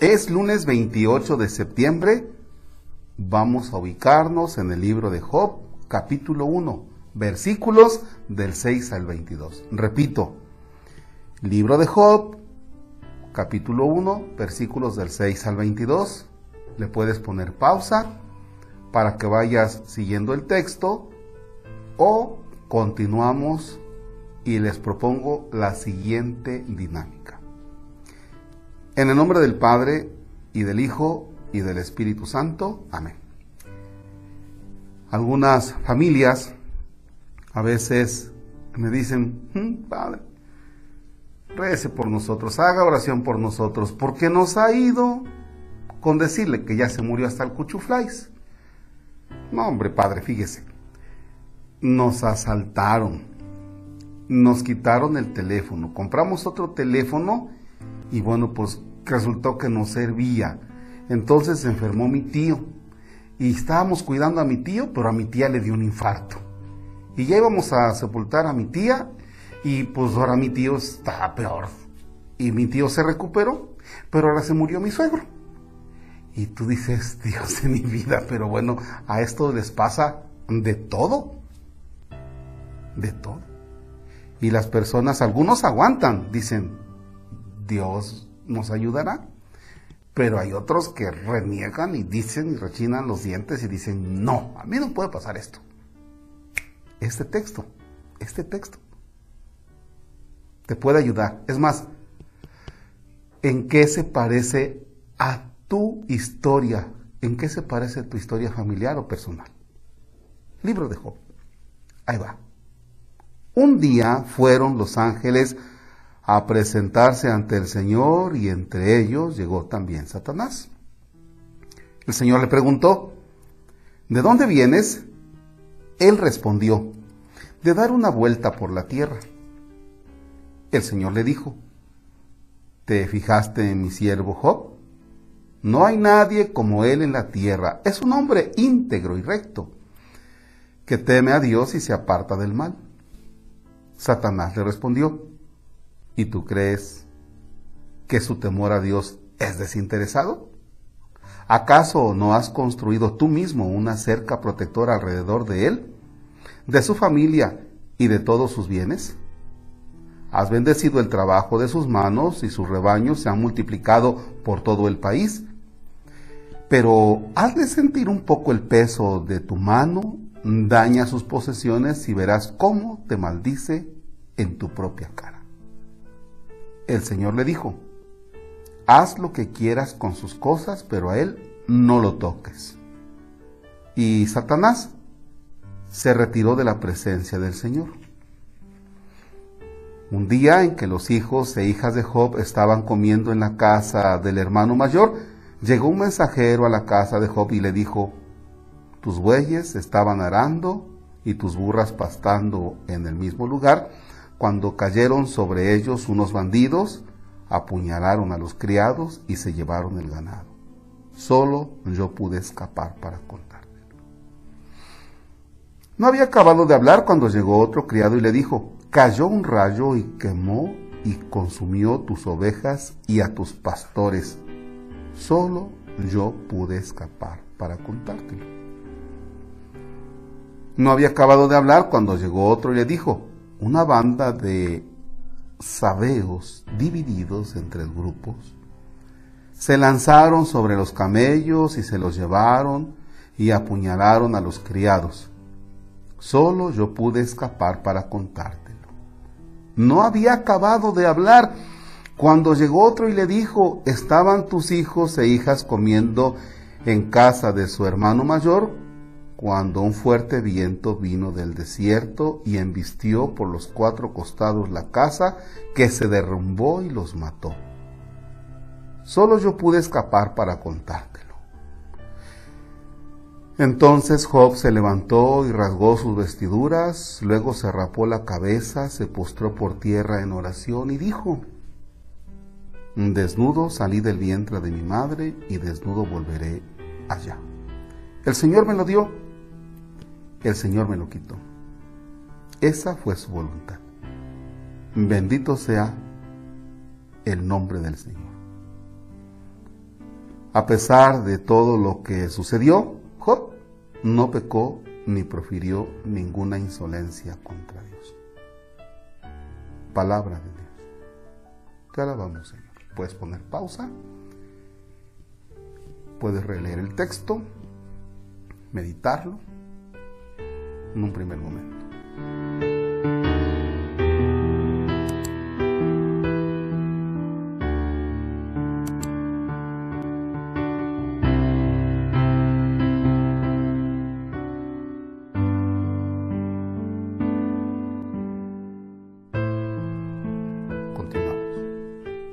Es lunes 28 de septiembre. Vamos a ubicarnos en el libro de Job, capítulo 1, versículos del 6 al 22. Repito, libro de Job, capítulo 1, versículos del 6 al 22. Le puedes poner pausa para que vayas siguiendo el texto o continuamos y les propongo la siguiente dinámica. En el nombre del Padre y del Hijo y del Espíritu Santo. Amén. Algunas familias a veces me dicen, hmm, Padre, rece por nosotros, haga oración por nosotros, porque nos ha ido con decirle que ya se murió hasta el cuchuflais. No, hombre, Padre, fíjese, nos asaltaron, nos quitaron el teléfono, compramos otro teléfono y bueno, pues resultó que no servía. Entonces se enfermó mi tío y estábamos cuidando a mi tío, pero a mi tía le dio un infarto. Y ya íbamos a sepultar a mi tía y pues ahora mi tío está peor. Y mi tío se recuperó, pero ahora se murió mi suegro. Y tú dices, Dios de mi vida, pero bueno, a esto les pasa de todo. De todo. Y las personas, algunos aguantan, dicen, Dios nos ayudará. Pero hay otros que reniegan y dicen y rechinan los dientes y dicen, no, a mí no puede pasar esto. Este texto, este texto, te puede ayudar. Es más, ¿en qué se parece a tu historia? ¿En qué se parece tu historia familiar o personal? Libro de Job. Ahí va. Un día fueron los ángeles a presentarse ante el Señor y entre ellos llegó también Satanás. El Señor le preguntó, ¿de dónde vienes? Él respondió, de dar una vuelta por la tierra. El Señor le dijo, ¿te fijaste en mi siervo Job? No hay nadie como él en la tierra. Es un hombre íntegro y recto, que teme a Dios y se aparta del mal. Satanás le respondió, ¿Y tú crees que su temor a Dios es desinteresado? ¿Acaso no has construido tú mismo una cerca protectora alrededor de él, de su familia y de todos sus bienes? Has bendecido el trabajo de sus manos y sus rebaños se han multiplicado por todo el país. Pero has de sentir un poco el peso de tu mano, daña sus posesiones y verás cómo te maldice en tu propia cara. El Señor le dijo, haz lo que quieras con sus cosas, pero a él no lo toques. Y Satanás se retiró de la presencia del Señor. Un día en que los hijos e hijas de Job estaban comiendo en la casa del hermano mayor, llegó un mensajero a la casa de Job y le dijo, tus bueyes estaban arando y tus burras pastando en el mismo lugar, cuando cayeron sobre ellos unos bandidos, apuñalaron a los criados y se llevaron el ganado. Solo yo pude escapar para contártelo. No había acabado de hablar cuando llegó otro criado y le dijo, cayó un rayo y quemó y consumió tus ovejas y a tus pastores. Solo yo pude escapar para contártelo. No había acabado de hablar cuando llegó otro y le dijo, una banda de sabeos divididos en tres grupos. Se lanzaron sobre los camellos y se los llevaron y apuñalaron a los criados. Solo yo pude escapar para contártelo. No había acabado de hablar cuando llegó otro y le dijo, estaban tus hijos e hijas comiendo en casa de su hermano mayor cuando un fuerte viento vino del desierto y embistió por los cuatro costados la casa, que se derrumbó y los mató. Solo yo pude escapar para contártelo. Entonces Job se levantó y rasgó sus vestiduras, luego se rapó la cabeza, se postró por tierra en oración y dijo, Desnudo salí del vientre de mi madre y desnudo volveré allá. El Señor me lo dio el Señor me lo quitó. Esa fue su voluntad. Bendito sea el nombre del Señor. A pesar de todo lo que sucedió, Job no pecó ni profirió ninguna insolencia contra Dios. Palabra de Dios. Te alabamos, Señor. Puedes poner pausa. Puedes releer el texto, meditarlo en un primer momento.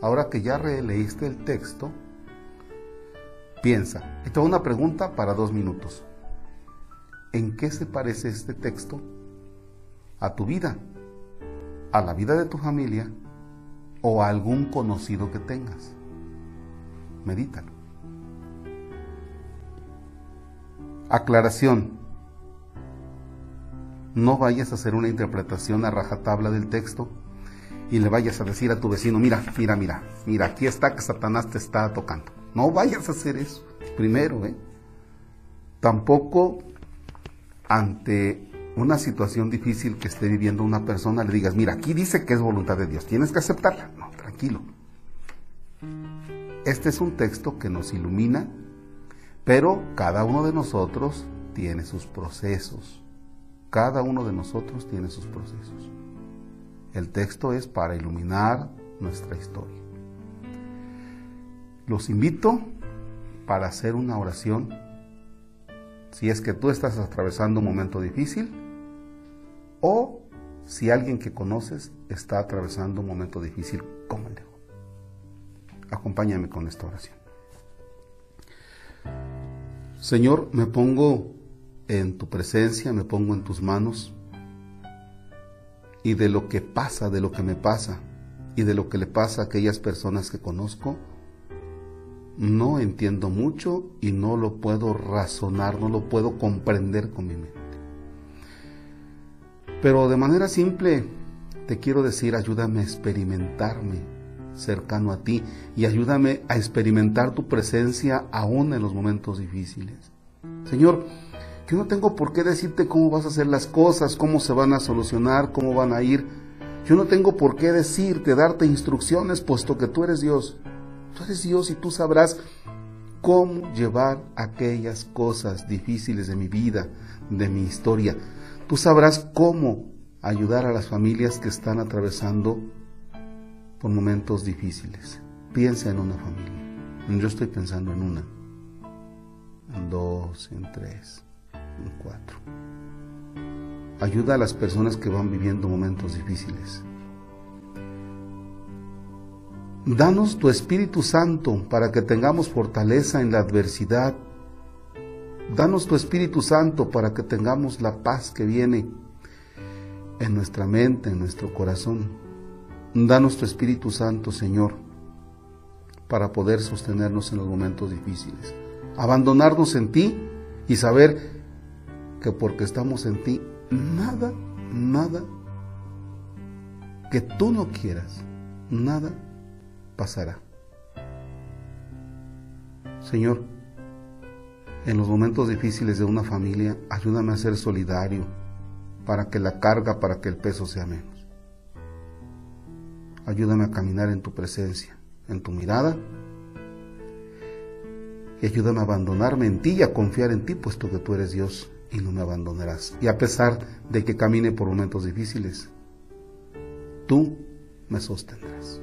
Ahora que ya releíste el texto, piensa. Y te una pregunta para dos minutos. ¿En qué se parece este texto a tu vida, a la vida de tu familia o a algún conocido que tengas? Medítalo. Aclaración. No vayas a hacer una interpretación a rajatabla del texto y le vayas a decir a tu vecino, mira, mira, mira, mira, aquí está que Satanás te está tocando. No vayas a hacer eso, primero, ¿eh? Tampoco ante una situación difícil que esté viviendo una persona le digas, mira, aquí dice que es voluntad de Dios, tienes que aceptarla. No, tranquilo. Este es un texto que nos ilumina, pero cada uno de nosotros tiene sus procesos. Cada uno de nosotros tiene sus procesos. El texto es para iluminar nuestra historia. Los invito para hacer una oración. Si es que tú estás atravesando un momento difícil o si alguien que conoces está atravesando un momento difícil como Acompáñame con esta oración. Señor, me pongo en tu presencia, me pongo en tus manos y de lo que pasa, de lo que me pasa y de lo que le pasa a aquellas personas que conozco, no entiendo mucho y no lo puedo razonar, no lo puedo comprender con mi mente. Pero de manera simple te quiero decir, ayúdame a experimentarme cercano a ti y ayúdame a experimentar tu presencia aún en los momentos difíciles. Señor, yo no tengo por qué decirte cómo vas a hacer las cosas, cómo se van a solucionar, cómo van a ir. Yo no tengo por qué decirte, darte instrucciones, puesto que tú eres Dios. Tú eres Dios y tú sabrás cómo llevar aquellas cosas difíciles de mi vida, de mi historia. Tú sabrás cómo ayudar a las familias que están atravesando por momentos difíciles. Piensa en una familia. Yo estoy pensando en una, en dos, en tres. 4. Ayuda a las personas que van viviendo momentos difíciles. Danos tu Espíritu Santo para que tengamos fortaleza en la adversidad. Danos tu Espíritu Santo para que tengamos la paz que viene en nuestra mente, en nuestro corazón. Danos tu Espíritu Santo, Señor, para poder sostenernos en los momentos difíciles. Abandonarnos en ti y saber que porque estamos en ti, nada, nada que tú no quieras, nada pasará. Señor, en los momentos difíciles de una familia, ayúdame a ser solidario para que la carga, para que el peso sea menos. Ayúdame a caminar en tu presencia, en tu mirada. Y ayúdame a abandonarme en ti y a confiar en ti, puesto que tú eres Dios y no me abandonarás. Y a pesar de que camine por momentos difíciles, tú me sostendrás.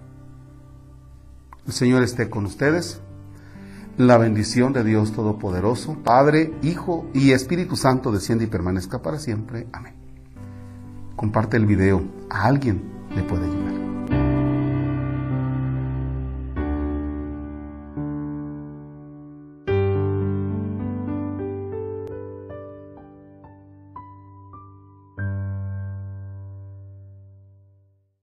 El Señor esté con ustedes. La bendición de Dios Todopoderoso, Padre, Hijo y Espíritu Santo desciende y permanezca para siempre. Amén. Comparte el video. A alguien le puede ayudar.